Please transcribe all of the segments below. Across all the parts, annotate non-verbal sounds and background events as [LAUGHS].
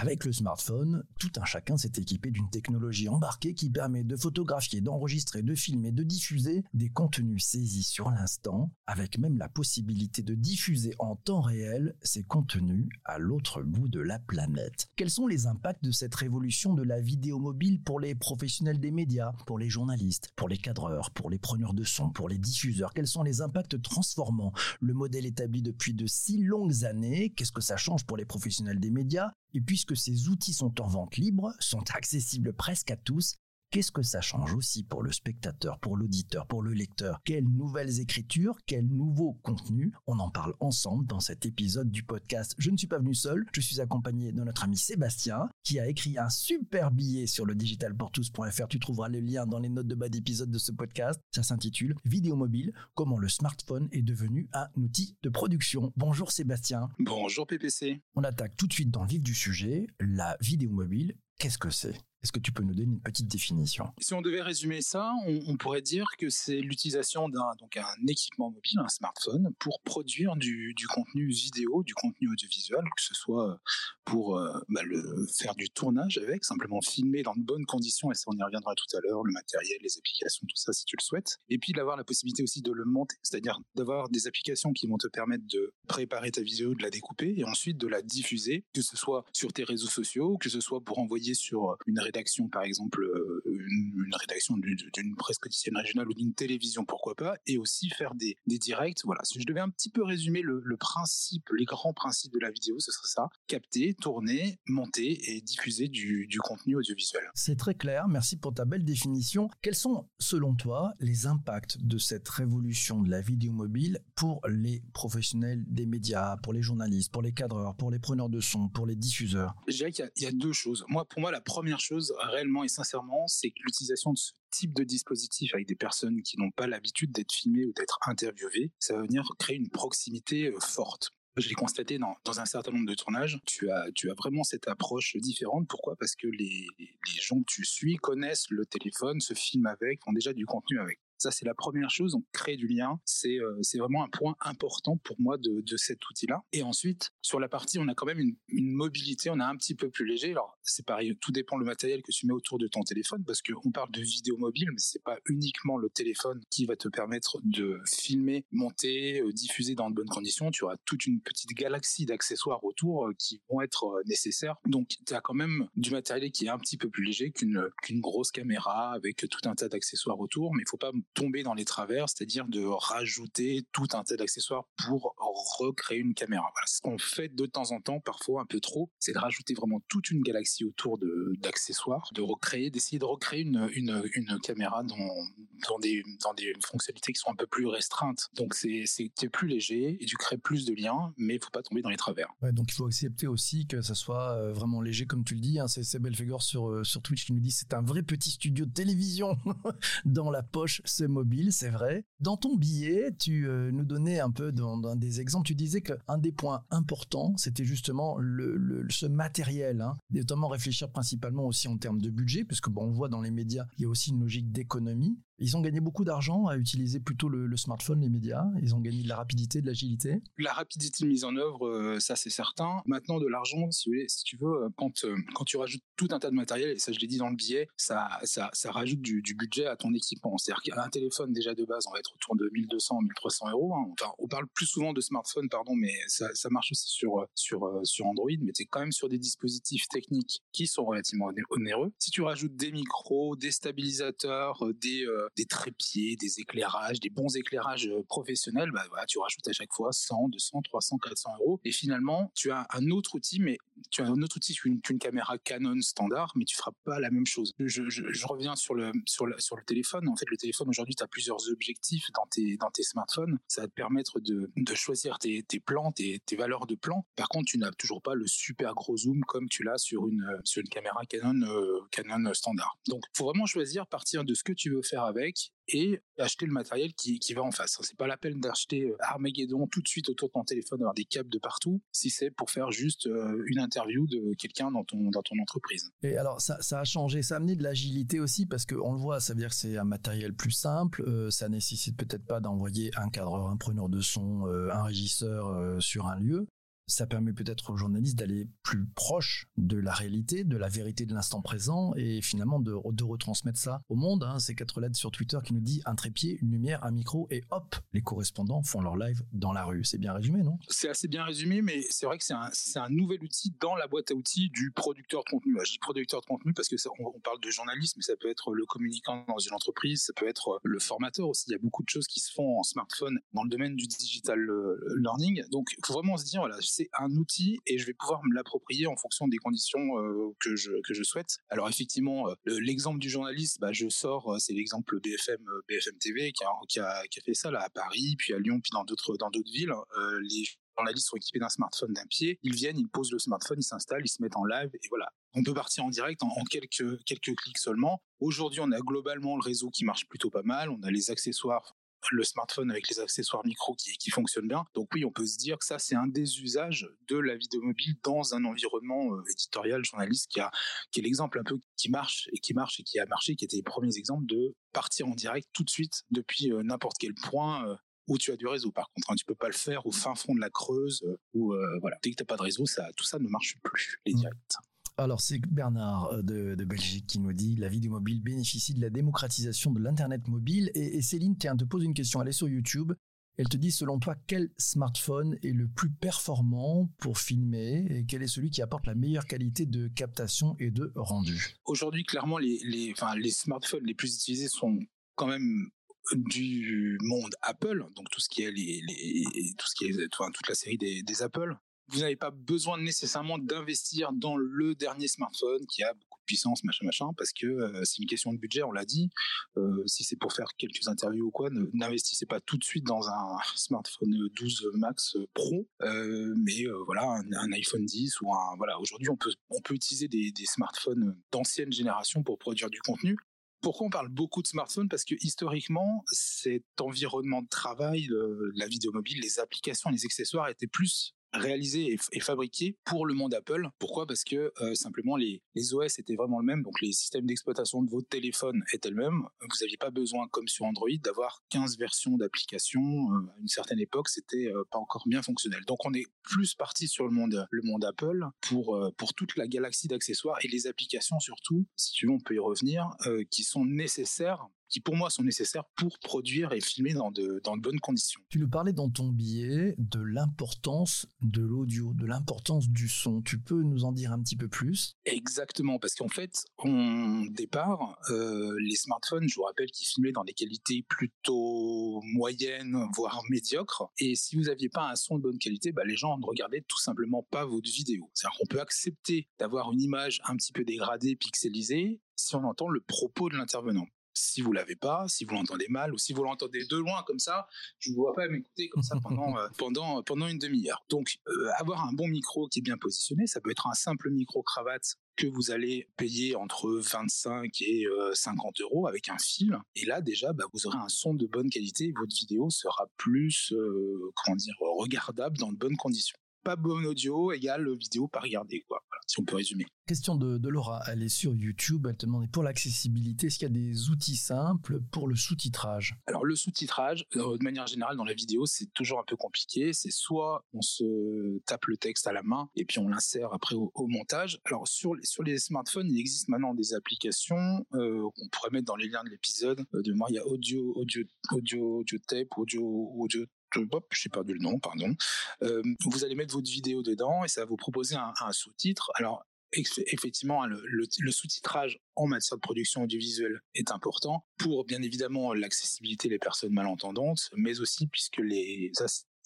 Avec le smartphone, tout un chacun s'est équipé d'une technologie embarquée qui permet de photographier, d'enregistrer, de filmer, de diffuser des contenus saisis sur l'instant, avec même la possibilité de diffuser en temps réel ces contenus à l'autre bout de la planète. Quels sont les impacts de cette révolution de la vidéo mobile pour les professionnels des médias, pour les journalistes, pour les cadreurs, pour les preneurs de son, pour les diffuseurs? Quels sont les impacts transformant le modèle établi depuis de si longues années Qu'est-ce que ça change pour les professionnels des médias? Et puisque ces outils sont en vente libre, sont [LAUGHS] accessibles presque à tous, Qu'est-ce que ça change aussi pour le spectateur, pour l'auditeur, pour le lecteur? Quelles nouvelles écritures, quels nouveaux contenus? On en parle ensemble dans cet épisode du podcast. Je ne suis pas venu seul, je suis accompagné de notre ami Sébastien qui a écrit un super billet sur le digitalportous.fr. Tu trouveras le lien dans les notes de bas d'épisode de ce podcast. Ça s'intitule Vidéo mobile, comment le smartphone est devenu un outil de production. Bonjour Sébastien. Bonjour PPC. On attaque tout de suite dans le vif du sujet, la vidéo mobile. Qu'est-ce que c'est? Est-ce que tu peux nous donner une petite définition? Si on devait résumer ça, on, pourrait dire que c'est l'utilisation d'un un équipement mobile, un smartphone, pour produire du, contenu vidéo, du contenu audiovisuel, que ce soit pour euh, bah, le, faire du tournage avec, simplement filmer dans de bonnes conditions, et ça on y reviendra tout à l'heure, le matériel, les applications, tout ça si tu le souhaites, et puis d'avoir la possibilité aussi de le monter, c'est-à-dire d'avoir des applications qui vont te permettre de préparer ta vidéo, de la découper, et ensuite de la diffuser, que ce soit sur tes réseaux sociaux, que ce soit pour envoyer sur une rédaction, par exemple, une, rédaction d'une presse quotidienne régionale ou d'une télévision, pourquoi pas, et aussi faire des, directs. Voilà, si je devais un petit peu résumer le, principe, les grands principes de la vidéo, ce serait ça capter, tourner, monter et diffuser du, du contenu audiovisuel. C'est très clair, merci pour ta belle définition. Quels sont, selon toi, les impacts de cette révolution de la vidéo mobile pour les professionnels des médias, pour les journalistes, pour les cadreurs, pour les preneurs de son, pour les diffuseurs? Je dirais qu'il y, y, a deux choses. Moi, pour moi, la première chose, réellement et sincèrement, c'est l'utilisation de ce type de dispositif avec des personnes qui n'ont pas l'habitude d'être filmées ou d'être interviewées, ça va venir créer une proximité euh, forte. Je l'ai constaté dans, un certain nombre de tournages. Tu as, vraiment cette approche différente. Pourquoi? Parce que les gens que tu suis connaissent le téléphone, se filment avec, font déjà du contenu avec. Ça, c'est la première chose. On crée du lien. C'est euh, c'est vraiment un point important pour moi de, de cet outil-là. Et ensuite, sur la partie, on a quand même une, une mobilité. On a un petit peu plus léger. Alors, c'est pareil. Tout dépend le matériel que tu mets autour de ton téléphone parce qu'on parle de vidéo mobile, mais c'est pas uniquement le téléphone qui va te permettre de filmer, monter, euh, diffuser dans de bonnes conditions. Tu auras toute une petite galaxie d'accessoires autour euh, qui vont être nécessaires. Donc, tu as quand même du matériel qui est un petit peu plus léger qu'une qu'une grosse caméra avec tout un tas d'accessoires autour, mais il faut pas tomber dans les travers, c'est-à-dire de rajouter tout un tas d'accessoires pour recréer une caméra. Voilà, ce qu'on fait de temps en temps, parfois un peu trop, c'est de rajouter vraiment toute une galaxie autour d'accessoires, de recréer, d'essayer de recréer une, une, une caméra dans, dans des dans des fonctionnalités qui sont un peu plus restreintes. Donc c'est plus léger et tu crées plus de liens, mais il faut pas tomber dans les travers. Donc il faut accepter aussi que ça soit euh, vraiment léger comme tu le dis. Hein. C'est Belfegor sur euh, sur Twitch qui nous dit c'est un vrai petit studio de télévision [LAUGHS] dans la poche mobile, c'est vrai. Dans ton billet, tu euh, nous donnais un peu dans, des exemples, tu disais qu'un des points importants, c'était justement le, ce matériel, hein. notamment réfléchir principalement aussi en termes de budget, puisque bon, on voit dans les médias, il y a aussi une logique d'économie. Ils ont gagné beaucoup d'argent à utiliser plutôt le, smartphone, les médias. Ils ont gagné de la rapidité, de l'agilité. La rapidité de mise en œuvre, euh, ça c'est certain. Maintenant, de l'argent, si, tu veux, euh, quand, euh, quand tu rajoutes tout un tas de matériel, et ça je l'ai dit dans le billet, ça, rajoute du, budget à ton équipement. C'est-à-dire qu'un téléphone déjà de base, on va être autour de 1200, 1300 euros. Hein. Enfin, on parle plus souvent de smartphone, pardon, mais ça, marche aussi sur Android, mais tu es quand même sur des dispositifs techniques qui sont relativement onéreux. Si tu rajoutes des micros, des stabilisateurs, des des trépieds, des éclairages, des bons éclairages euh, professionnels, bah voilà, tu rajoutes à chaque fois 100, 200, 300, 400 euros. Et finalement, tu as un autre outil, mais tu as un autre outil qu'une une caméra Canon standard, mais tu feras pas la même chose. Je, reviens sur le, sur le, sur le téléphone. En fait, le téléphone aujourd'hui, tu as plusieurs objectifs dans tes, dans tes smartphones. Ça va te permettre de, de choisir tes, plans, tes, valeurs de plan. Par contre, tu n'as toujours pas le super gros zoom comme tu l'as sur une, sur une caméra Canon, euh, Canon standard. Donc, faut vraiment choisir partir de ce que tu veux faire avec et acheter le matériel qui, qui va en face. C'est pas la peine d'acheter euh, Armageddon tout de suite autour de ton téléphone, avoir des câbles de partout, si c'est pour faire juste euh, une interview de quelqu'un dans ton, dans ton entreprise. Et alors, ça, ça a changé, ça a amené de l'agilité aussi, parce qu'on le voit, ça veut dire que c'est un matériel plus simple, euh, ça nécessite peut-être pas d'envoyer un cadreur, un preneur de son, un régisseur sur un lieu. Ça permet peut-être aux journalistes d'aller plus proche de la réalité, de la vérité de l'instant présent et finalement de, de retransmettre ça au monde. Hein. Ces quatre lettres sur Twitter qui nous dit un trépied, une lumière, un micro et hop, les correspondants font leur live dans la rue. C'est bien résumé, non? C'est assez bien résumé, mais c'est vrai que c'est un, un, nouvel outil dans la boîte à outils du producteur de contenu. Je dis producteur de contenu parce que on, parle de journalisme, mais ça peut être le communicant dans une entreprise, ça peut être le formateur aussi. Il y a beaucoup de choses qui se font en smartphone dans le domaine du digital euh, learning. Donc, il faut vraiment se dire, voilà, c'est un outil et je vais pouvoir me l'approprier en fonction des conditions euh, que, je, que je souhaite. Alors effectivement, euh, l'exemple du journaliste, bah, je sors, c'est l'exemple BFM, BFM TV qui a, qui, a, qui a, fait ça là à Paris, puis à Lyon, puis dans d'autres dans d'autres villes. les journalistes sont équipés d'un smartphone d'un pied, ils viennent, ils posent le smartphone, ils s'installent, ils se mettent en live et voilà. On peut partir en direct en, en quelques quelques clics seulement. Aujourd'hui, on a globalement le réseau qui marche plutôt pas mal, on a les accessoires le smartphone avec les accessoires micro qui, qui fonctionnent bien. Donc oui, on peut se dire que ça, c'est un des usages de la vidéo mobile dans un environnement euh, éditorial, journaliste, qui, a, qui est l'exemple un peu qui marche et qui marche et qui a marché, qui était les premiers exemples de partir en direct tout de suite depuis euh, n'importe quel point euh, où tu as du réseau. Par contre, hein, tu peux pas le faire au fin fond de la Creuse ou voilà. Dès que t'as pas de réseau, ça, tout ça ne marche plus les mmh. Alors c'est Bernard euh, de, Belgique qui nous dit la vidéo mobile bénéficie de la démocratisation de l'internet mobile. Et, Céline tiens te pose une question. Elle est sur YouTube. Elle te dit selon toi quel smartphone est le plus performant pour filmer et quel est celui qui apporte la meilleure qualité de captation et de rendu? Aujourd'hui clairement les, les, enfin, les smartphones les plus utilisés sont quand même du monde Apple, donc tout ce qui est les, les tout ce qui est enfin, toute la série des, des Apple, vous n'avez pas besoin nécessairement d'investir dans le dernier smartphone qui a beaucoup de puissance, machin, machin, parce que euh, c'est une question de budget, on l'a dit. Euh, si c'est pour faire quelques interviews ou quoi, n'investissez pas tout de suite dans un [LAUGHS] smartphone 12 Max Pro, euh, mais voilà, un, iPhone 10 ou un voilà. Aujourd'hui, on peut on peut utiliser des, des smartphones d'ancienne génération pour produire du contenu. Pourquoi on parle beaucoup de smartphones? Parce que historiquement, cet environnement de travail, la vidéo mobile, les applications, les accessoires étaient plus réalisé et, fabriqué pour le monde Apple. Pourquoi? Parce que euh, simplement les, OS étaient vraiment le même, donc les systèmes d'exploitation de votre téléphone étaient le même. Vous n'aviez pas besoin, comme sur Android, d'avoir 15 versions d'applications. Euh, à une certaine époque, c'était euh, pas encore bien fonctionnel. Donc on est plus parti sur le monde, le monde Apple pour, pour toute la galaxie d'accessoires et les applications surtout, si tu veux, on peut y revenir, qui sont nécessaires qui pour moi sont nécessaires pour produire et filmer dans de, dans de bonnes conditions. Tu nous parlais dans ton billet de l'importance de l'audio, de l'importance du son. Tu peux nous en dire un petit peu plus? Exactement, parce qu'en fait, on départ, euh, les smartphones, je vous rappelle, qui filmaient dans des qualités plutôt moyennes, voire médiocres. Et si vous n'aviez pas un son de bonne qualité, bah, les gens ne regardaient tout simplement pas votre vidéo. C'est-à-dire qu'on peut accepter d'avoir une image un petit peu dégradée, pixelisée, si on entend le propos de l'intervenant si vous l'avez pas, si vous l'entendez mal ou si vous l'entendez de loin comme ça, je ne vous vois pas m'écouter comme ça pendant [LAUGHS] euh, pendant pendant une demi-heure. Donc euh, avoir un bon micro qui est bien positionné, ça peut être un simple micro cravate que vous allez payer entre 25 et 50 euh, euros avec un fil. Et là, déjà, bah, vous aurez un son de bonne qualité et votre vidéo sera plus, comment dire, regardable dans de bonnes conditions pas bon audio égale vidéo pas regardée, quoi. si on peut résumer. Question de, Laura, elle est sur YouTube, elle te demandait pour l'accessibilité, est-ce qu'il y a des outils simples pour le sous-titrage? Alors le sous-titrage, euh, de manière générale dans la vidéo, c'est toujours un peu compliqué. C'est soit on se tape le texte à la main et puis on l'insère après au, montage. Alors sur, sur les smartphones, il existe maintenant des applications euh, qu'on pourrait mettre dans les liens de l'épisode. Euh, de moi, il y a audio, audio, audio, audio tape, audio, audio j'ai perdu le nom, pardon. Euh, vous allez mettre votre vidéo dedans et ça va vous proposer un, sous-titre. Alors, effectivement, hein, le, sous-titrage en matière de production audiovisuelle est important pour, bien évidemment, l'accessibilité des personnes malentendantes, mais aussi puisque les,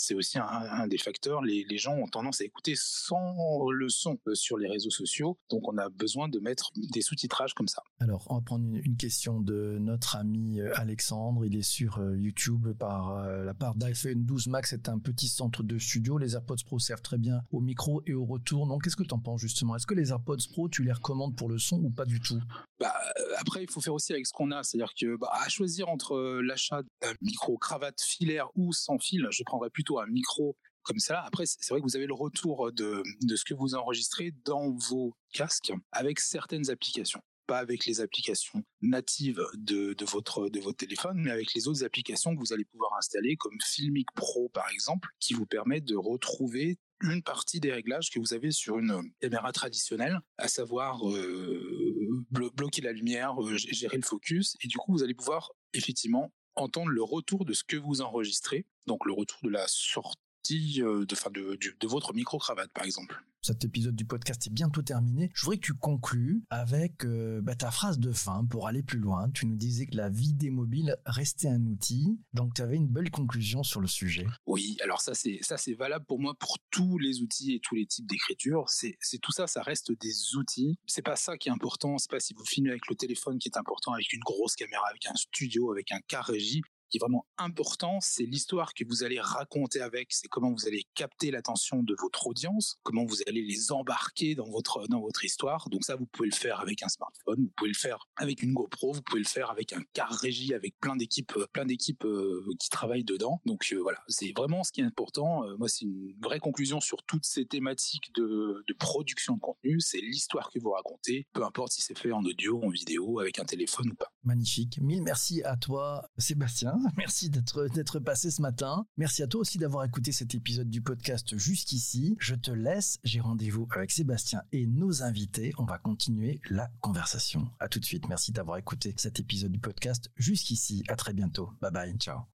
c'est aussi un, des facteurs. Les, gens ont tendance à écouter sans le son euh, sur les réseaux sociaux, donc on a besoin de mettre des sous-titrages comme ça. Alors, on va prendre une, question de notre ami euh, Alexandre. Il est sur euh, YouTube par la part d'iPhone 12 Max. C'est un petit centre de studio. Les AirPods Pro servent très bien au micro et au retour. Donc, qu'est-ce que tu en penses justement? Est-ce que les AirPods Pro, tu les recommandes pour le son ou pas du tout? Bah, Après, il faut faire aussi avec ce qu'on a. C'est-à-dire que bah, à choisir entre l'achat d'un micro cravate filaire ou sans fil, je prendrais plutôt un micro comme ça. Après, c'est vrai que vous avez le retour de, de ce que vous enregistrez dans vos casques avec certaines applications. pas avec les applications natives de, de, votre, de votre téléphone, mais avec les autres applications que vous allez pouvoir installer, comme Filmic Pro par exemple, qui vous permet de retrouver une partie des réglages que vous avez sur une caméra traditionnelle, à savoir euh, bloquer la lumière, euh, gérer le focus, et du coup vous allez pouvoir effectivement entendre le retour de ce que vous enregistrez, donc le retour de la sortie de, de, de, de votre micro-cravate par exemple cet épisode du podcast est bientôt terminé. Je voudrais que tu conclues avec euh, bah, ta phrase de fin pour aller plus loin. Tu nous disais que la vie des mobiles restait un outil, donc tu avais une belle conclusion sur le sujet. Oui, alors ça c'est ça c'est valable pour moi pour tous les outils et tous les types d'écriture. C'est c'est tout ça, ça reste des outils. C'est pas ça qui est important. C'est pas si vous filmez avec le téléphone qui est important, avec une grosse caméra, avec un studio, avec un car régie qui est vraiment important, c'est l'histoire que vous allez raconter avec, c'est comment vous allez capter l'attention de votre audience, comment vous allez les embarquer dans votre dans votre histoire. Donc ça, vous pouvez le faire avec un smartphone, vous pouvez le faire avec une GoPro, vous pouvez le faire avec un car régie, avec plein d'équipes, euh, plein d'équipes euh, qui travaillent dedans. Donc euh, voilà, c'est vraiment ce qui est important. moi, c'est une vraie conclusion sur toutes ces thématiques de, de production de contenu. C'est l'histoire que vous racontez, peu importe si c'est fait en audio, en vidéo, avec un téléphone ou pas. Magnifique. Mille merci à toi, Sébastien. [LAUGHS] Merci d'être passé ce matin. Merci à toi aussi d'avoir écouté cet épisode du podcast jusqu'ici. Je te laisse. J'ai rendez-vous avec Sébastien et nos invités. On va continuer la conversation. À tout de suite. Merci d'avoir écouté cet épisode du podcast jusqu'ici. À très bientôt. Bye bye. Ciao.